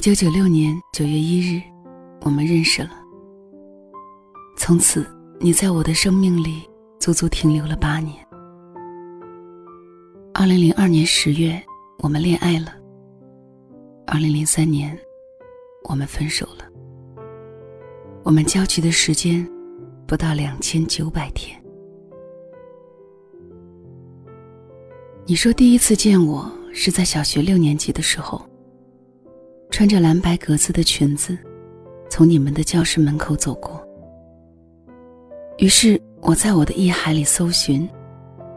一九九六年九月一日，我们认识了。从此，你在我的生命里足足停留了八年。二零零二年十月，我们恋爱了。二零零三年，我们分手了。我们交集的时间不到两千九百天。你说第一次见我是在小学六年级的时候，穿着蓝白格子的裙子，从你们的教室门口走过。于是我在我的忆海里搜寻，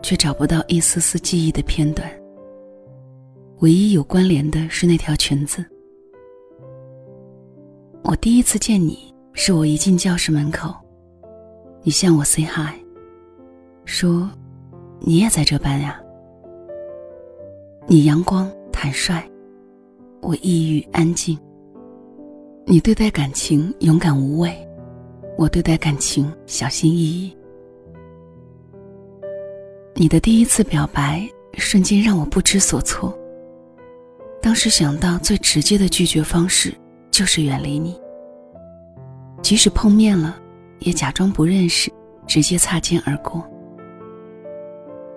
却找不到一丝丝记忆的片段。唯一有关联的是那条裙子。我第一次见你，是我一进教室门口，你向我 say hi，说你也在这班呀。你阳光坦率，我抑郁安静。你对待感情勇敢无畏，我对待感情小心翼翼。你的第一次表白瞬间让我不知所措。当时想到最直接的拒绝方式就是远离你，即使碰面了，也假装不认识，直接擦肩而过。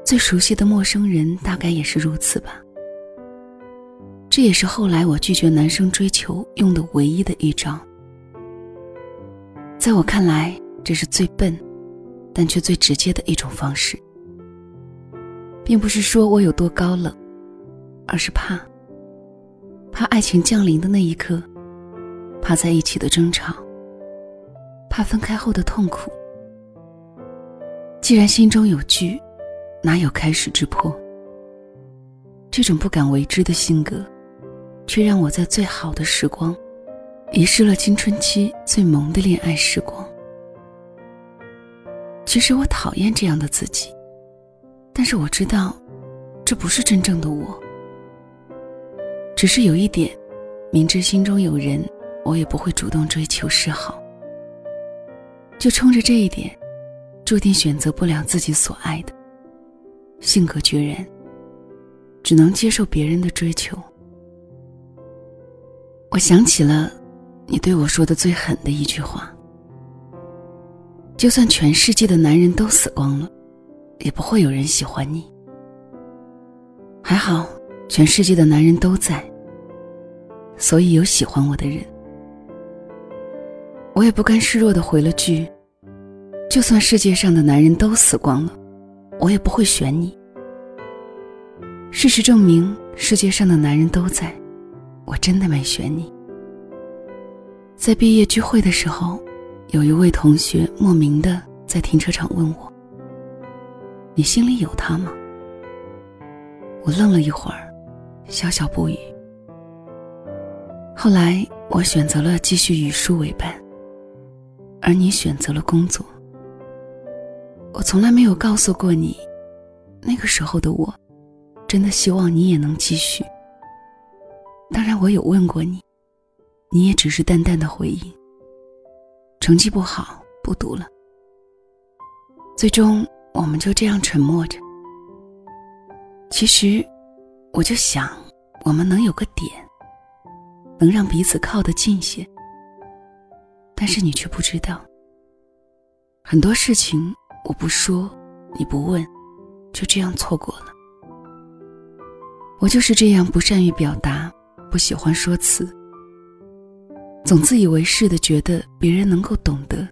最熟悉的陌生人，大概也是如此吧。这也是后来我拒绝男生追求用的唯一的一招。在我看来，这是最笨，但却最直接的一种方式。并不是说我有多高冷，而是怕，怕爱情降临的那一刻，怕在一起的争吵，怕分开后的痛苦。既然心中有惧。哪有开始之魄？这种不敢为之的性格，却让我在最好的时光，遗失了青春期最萌的恋爱时光。其实我讨厌这样的自己，但是我知道，这不是真正的我。只是有一点，明知心中有人，我也不会主动追求示好。就冲着这一点，注定选择不了自己所爱的。性格决然，只能接受别人的追求。我想起了你对我说的最狠的一句话：就算全世界的男人都死光了，也不会有人喜欢你。还好，全世界的男人都在，所以有喜欢我的人。我也不甘示弱的回了句：就算世界上的男人都死光了。我也不会选你。事实证明，世界上的男人都在，我真的没选你。在毕业聚会的时候，有一位同学莫名的在停车场问我：“你心里有他吗？”我愣了一会儿，笑笑不语。后来，我选择了继续与书为伴，而你选择了工作。我从来没有告诉过你，那个时候的我，真的希望你也能继续。当然，我有问过你，你也只是淡淡的回应。成绩不好，不读了。最终，我们就这样沉默着。其实，我就想，我们能有个点，能让彼此靠得近些。但是你却不知道，很多事情。我不说，你不问，就这样错过了。我就是这样不善于表达，不喜欢说辞，总自以为是的觉得别人能够懂得。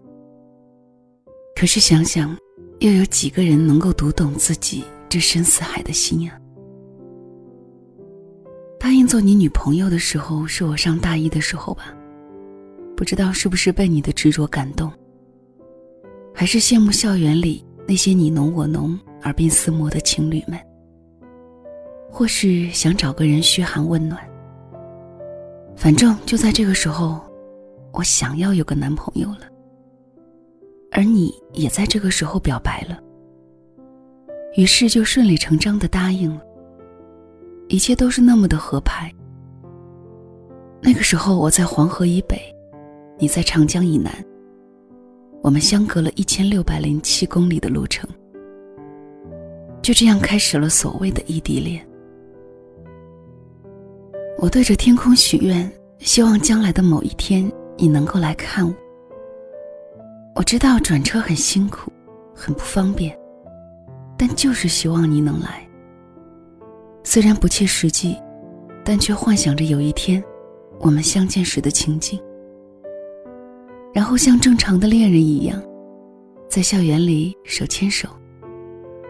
可是想想，又有几个人能够读懂自己这深似海的心呀？答应做你女朋友的时候，是我上大一的时候吧？不知道是不是被你的执着感动。还是羡慕校园里那些你侬我侬、耳鬓厮磨的情侣们，或是想找个人嘘寒问暖。反正就在这个时候，我想要有个男朋友了，而你也在这个时候表白了，于是就顺理成章的答应了。一切都是那么的合拍。那个时候我在黄河以北，你在长江以南。我们相隔了一千六百零七公里的路程，就这样开始了所谓的异地恋。我对着天空许愿，希望将来的某一天你能够来看我。我知道转车很辛苦，很不方便，但就是希望你能来。虽然不切实际，但却幻想着有一天我们相见时的情景。然后像正常的恋人一样，在校园里手牵手，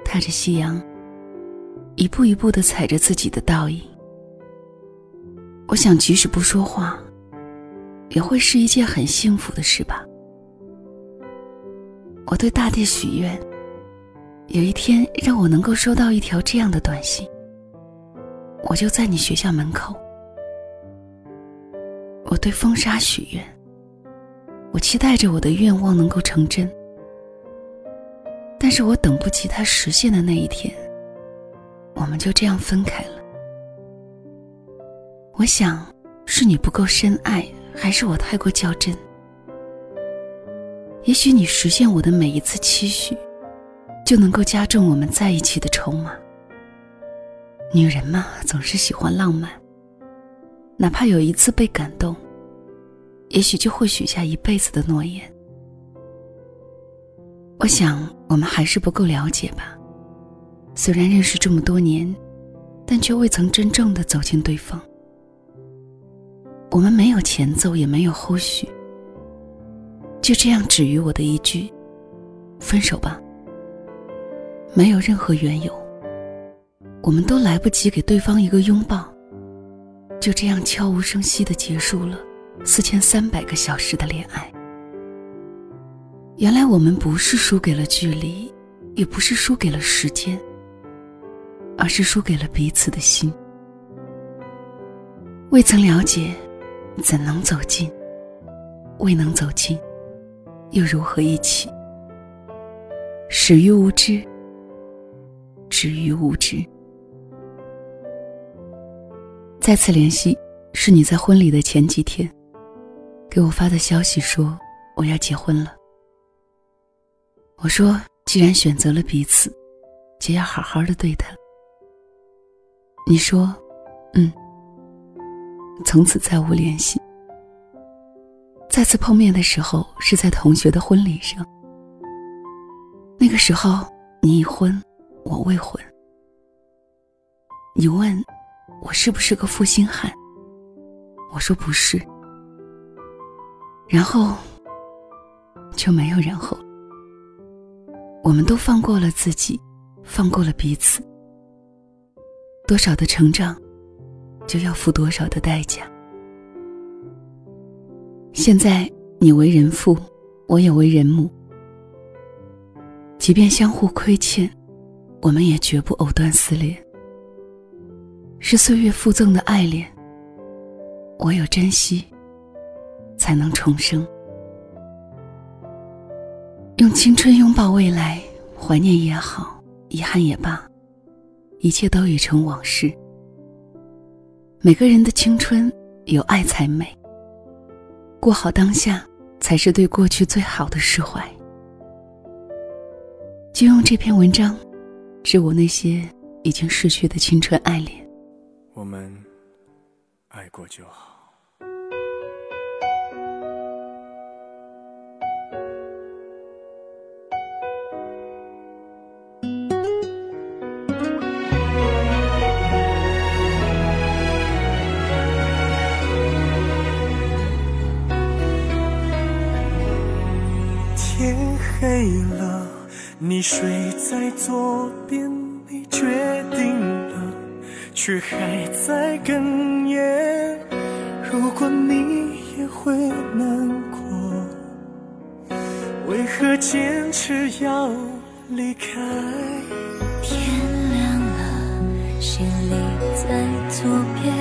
踏着夕阳，一步一步的踩着自己的倒影。我想，即使不说话，也会是一件很幸福的事吧。我对大地许愿，有一天让我能够收到一条这样的短信，我就在你学校门口。我对风沙许愿，我期待着我的愿望能够成真，但是我等不及它实现的那一天，我们就这样分开了。我想，是你不够深爱，还是我太过较真？也许你实现我的每一次期许，就能够加重我们在一起的筹码。女人嘛，总是喜欢浪漫，哪怕有一次被感动，也许就会许下一辈子的诺言。我想，我们还是不够了解吧。虽然认识这么多年，但却未曾真正的走进对方。我们没有前奏，也没有后续，就这样止于我的一句“分手吧”，没有任何缘由。我们都来不及给对方一个拥抱，就这样悄无声息的结束了四千三百个小时的恋爱。原来我们不是输给了距离，也不是输给了时间，而是输给了彼此的心。未曾了解。怎能走近？未能走近，又如何一起？始于无知，止于无知。再次联系，是你在婚礼的前几天给我发的消息，说我要结婚了。我说，既然选择了彼此，就要好好的对他。你说，嗯。从此再无联系。再次碰面的时候是在同学的婚礼上。那个时候你已婚，我未婚。你问我是不是个负心汉，我说不是。然后就没有然后。我们都放过了自己，放过了彼此。多少的成长。就要付多少的代价。现在你为人父，我也为人母。即便相互亏欠，我们也绝不藕断丝连。是岁月附赠的爱恋，唯有珍惜，才能重生。用青春拥抱未来，怀念也好，遗憾也罢，一切都已成往事。每个人的青春有爱才美，过好当下才是对过去最好的释怀。就用这篇文章，致我那些已经逝去的青春爱恋。我们爱过就好。累了，你睡在左边，你决定了，却还在哽咽。如果你也会难过，为何坚持要离开？天亮了，行李在左边，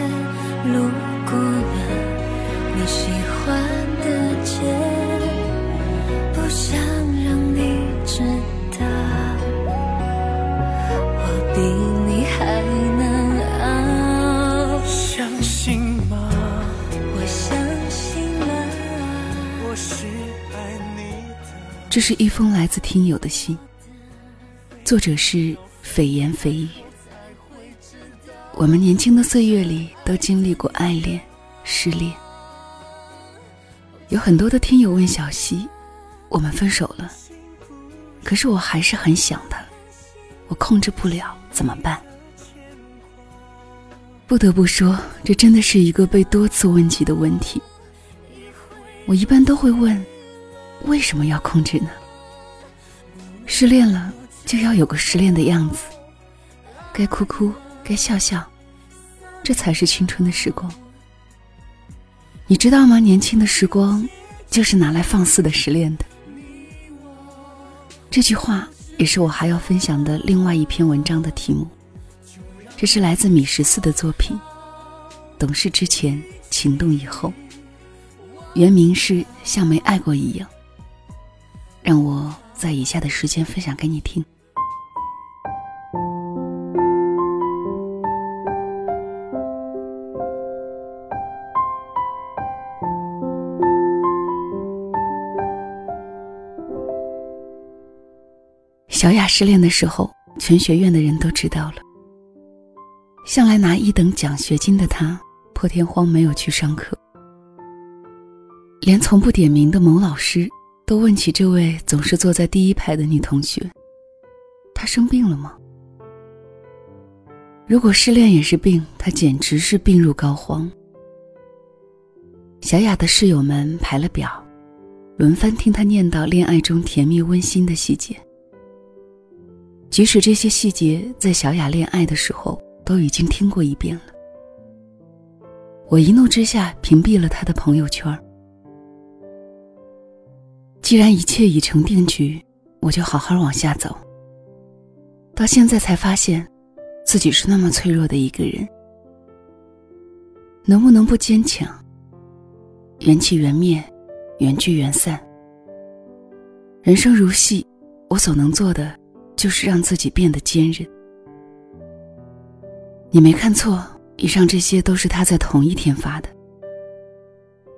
这是一封来自听友的信，作者是蜚言蜚语。我们年轻的岁月里都经历过爱恋、失恋、有很多的听友问小溪，我们分手了，可是我还是很想他，我控制不了，怎么办？不得不说，这真的是一个被多次问起的问题。我一般都会问：为什么要控制呢？失恋了就要有个失恋的样子，该哭哭，该笑笑，这才是青春的时光。你知道吗？年轻的时光就是拿来放肆的失恋的。这句话也是我还要分享的另外一篇文章的题目。这是来自米十四的作品，《懂事之前，情动以后》。原名是像没爱过一样。让我在以下的时间分享给你听。小雅失恋的时候，全学院的人都知道了。向来拿一等奖学金的她，破天荒没有去上课。连从不点名的某老师都问起这位总是坐在第一排的女同学：“她生病了吗？”如果失恋也是病，她简直是病入膏肓。小雅的室友们排了表，轮番听她念叨恋爱中甜蜜温馨的细节。即使这些细节在小雅恋爱的时候都已经听过一遍了，我一怒之下屏蔽了她的朋友圈儿。既然一切已成定局，我就好好往下走。到现在才发现，自己是那么脆弱的一个人。能不能不坚强？缘起缘灭，缘聚缘散。人生如戏，我所能做的就是让自己变得坚韧。你没看错，以上这些都是他在同一天发的。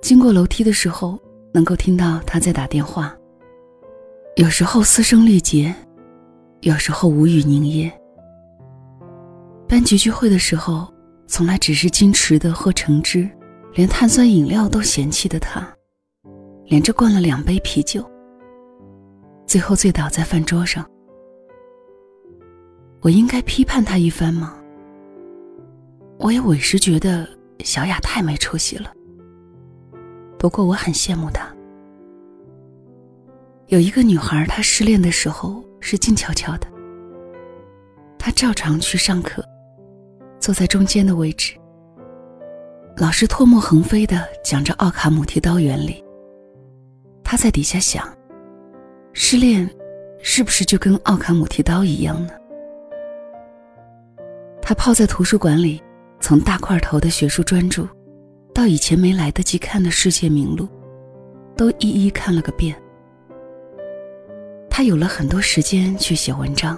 经过楼梯的时候。能够听到他在打电话，有时候嘶声力竭，有时候无语凝噎。班级聚会的时候，从来只是矜持的喝橙汁，连碳酸饮料都嫌弃的他，连着灌了两杯啤酒，最后醉倒在饭桌上。我应该批判他一番吗？我也委实觉得小雅太没出息了。不过我很羡慕他。有一个女孩，她失恋的时候是静悄悄的。她照常去上课，坐在中间的位置。老师唾沫横飞的讲着奥卡姆剃刀原理。她在底下想：失恋是不是就跟奥卡姆剃刀一样呢？她泡在图书馆里，从大块头的学术专著。到以前没来得及看的世界名录，都一一看了个遍。他有了很多时间去写文章，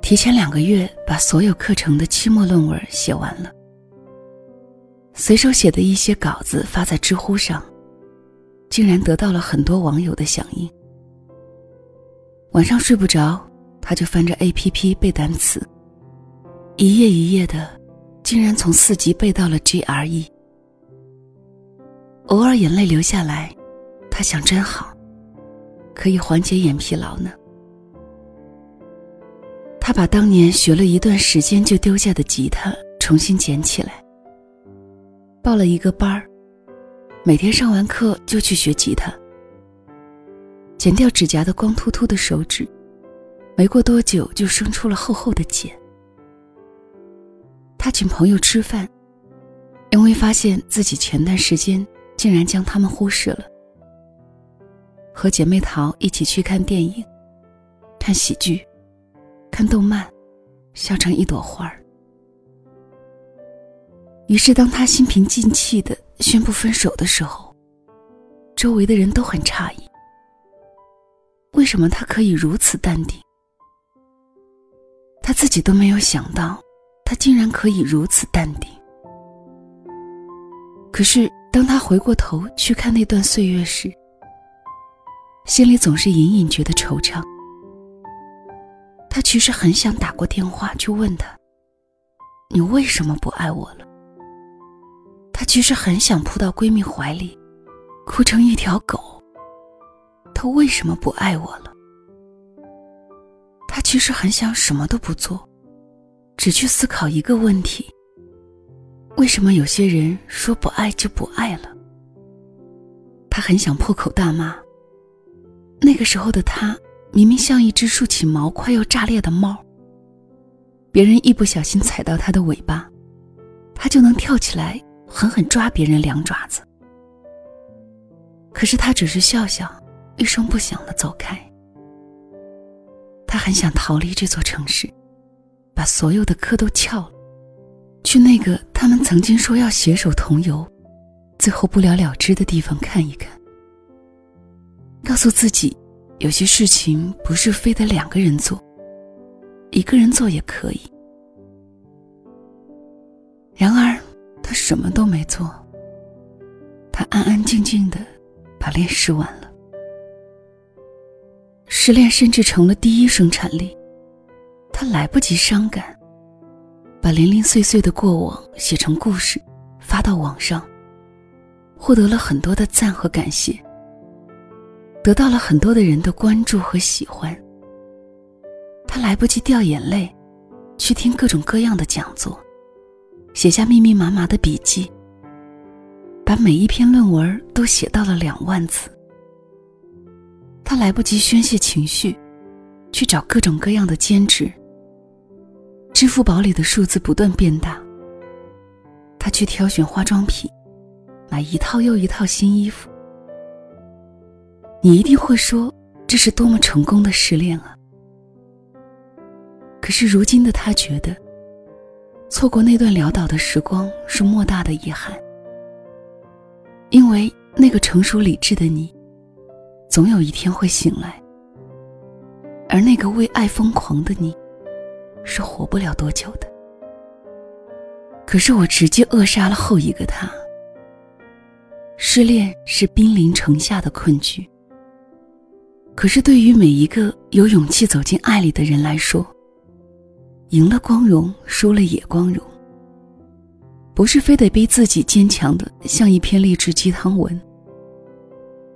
提前两个月把所有课程的期末论文写完了。随手写的一些稿子发在知乎上，竟然得到了很多网友的响应。晚上睡不着，他就翻着 APP 背单词，一页一页的。竟然从四级背到了 GRE，偶尔眼泪流下来，他想真好，可以缓解眼疲劳呢。他把当年学了一段时间就丢下的吉他重新捡起来，报了一个班儿，每天上完课就去学吉他。剪掉指甲的光秃秃的手指，没过多久就生出了厚厚的茧。他请朋友吃饭，因为发现自己前段时间竟然将他们忽视了。和姐妹淘一起去看电影、看喜剧、看动漫，笑成一朵花儿。于是，当他心平气静的宣布分手的时候，周围的人都很诧异：为什么他可以如此淡定？他自己都没有想到。他竟然可以如此淡定。可是，当他回过头去看那段岁月时，心里总是隐隐觉得惆怅。他其实很想打过电话去问他：“你为什么不爱我了？”他其实很想扑到闺蜜怀里，哭成一条狗。他为什么不爱我了？他其实很想什么都不做，只去思考一个问题：为什么有些人说不爱就不爱了？他很想破口大骂。那个时候的他，明明像一只竖起毛快要炸裂的猫。别人一不小心踩到他的尾巴，他就能跳起来狠狠抓别人两爪子。可是他只是笑笑，一声不响的走开。他很想逃离这座城市，把所有的课都翘了，去那个他们曾经说要携手同游，最后不了了之的地方看一看。告诉自己，有些事情不是非得两个人做，一个人做也可以。然而，他什么都没做。他安安静静的把恋诗完了。失恋甚至成了第一生产力，他来不及伤感，把零零碎碎的过往写成故事，发到网上，获得了很多的赞和感谢。得到了很多的人的关注和喜欢，他来不及掉眼泪，去听各种各样的讲座，写下密密麻麻的笔记，把每一篇论文都写到了两万字。他来不及宣泄情绪，去找各种各样的兼职。支付宝里的数字不断变大，他去挑选化妆品，买一套又一套新衣服。你一定会说，这是多么成功的失恋啊！可是如今的他觉得，错过那段潦倒的时光是莫大的遗憾，因为那个成熟理智的你，总有一天会醒来，而那个为爱疯狂的你，是活不了多久的。可是我直接扼杀了后一个他。失恋是兵临城下的困局。可是，对于每一个有勇气走进爱里的人来说，赢了光荣，输了也光荣。不是非得逼自己坚强的像一篇励志鸡汤文。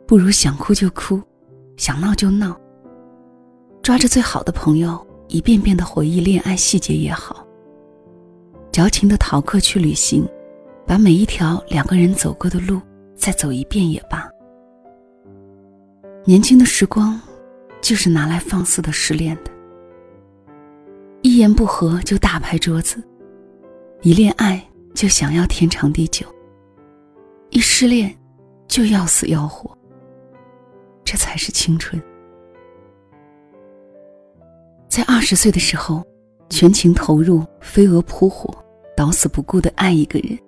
不如想哭就哭，想闹就闹。抓着最好的朋友，一遍遍的回忆恋爱细节也好。矫情的逃课去旅行，把每一条两个人走过的路再走一遍也罢。年轻的时光，就是拿来放肆的失恋的。一言不合就大拍桌子，一恋爱就想要天长地久，一失恋就要死要活。这才是青春。在二十岁的时候，全情投入、飞蛾扑火、到死不顾的爱一个人，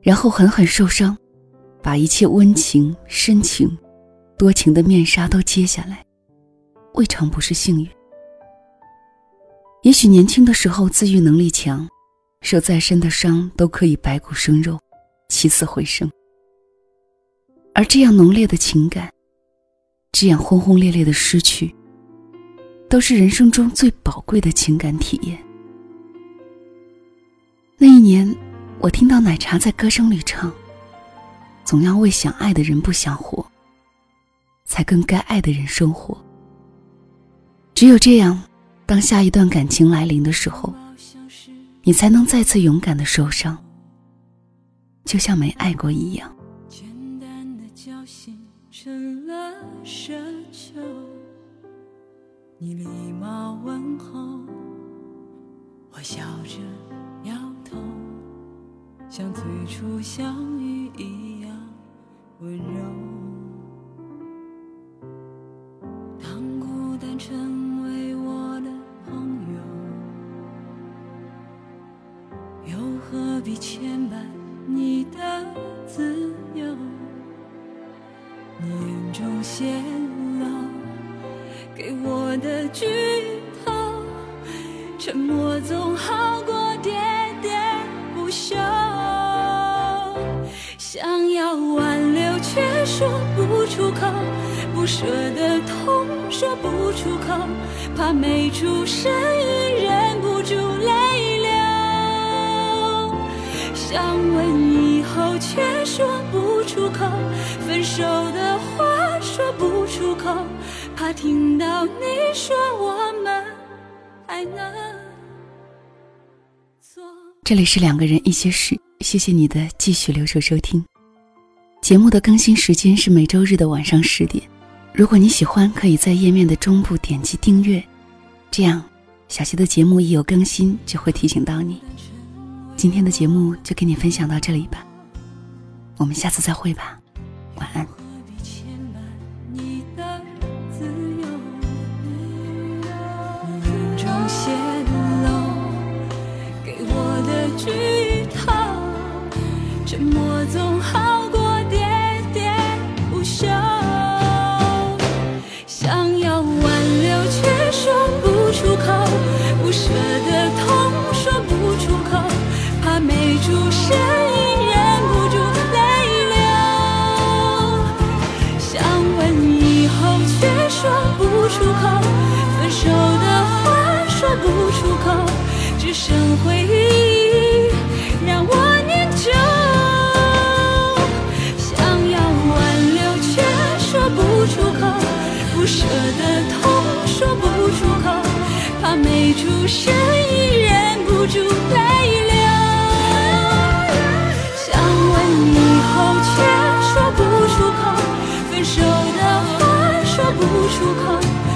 然后狠狠受伤，把一切温情、深情。多情的面纱都揭下来，未尝不是幸运。也许年轻的时候自愈能力强，受再深的伤都可以白骨生肉，起死回生。而这样浓烈的情感，这样轰轰烈烈的失去，都是人生中最宝贵的情感体验。那一年，我听到奶茶在歌声里唱：“总要为想爱的人不想活。”才跟该爱的人生活。只有这样，当下一段感情来临的时候，你才能再次勇敢的受伤，就像没爱过一样。你礼貌问候，我笑着摇头，像最初相遇一样温柔。当孤单成为我的朋友，又何必牵绊你的自由？你眼中泄露给我的剧透，沉默总好过喋喋不休。想要挽留，却说不出口。不舍的痛说不出口，怕没出声音忍不住泪流。想问以后却说不出口，分手的话说不出口，怕听到你说我们还能做。这里是两个人一些事，谢谢你的继续留守收听。节目的更新时间是每周日的晚上十点。如果你喜欢，可以在页面的中部点击订阅，这样小溪的节目一有更新就会提醒到你。今天的节目就跟你分享到这里吧，我们下次再会吧，晚安。总好不出口，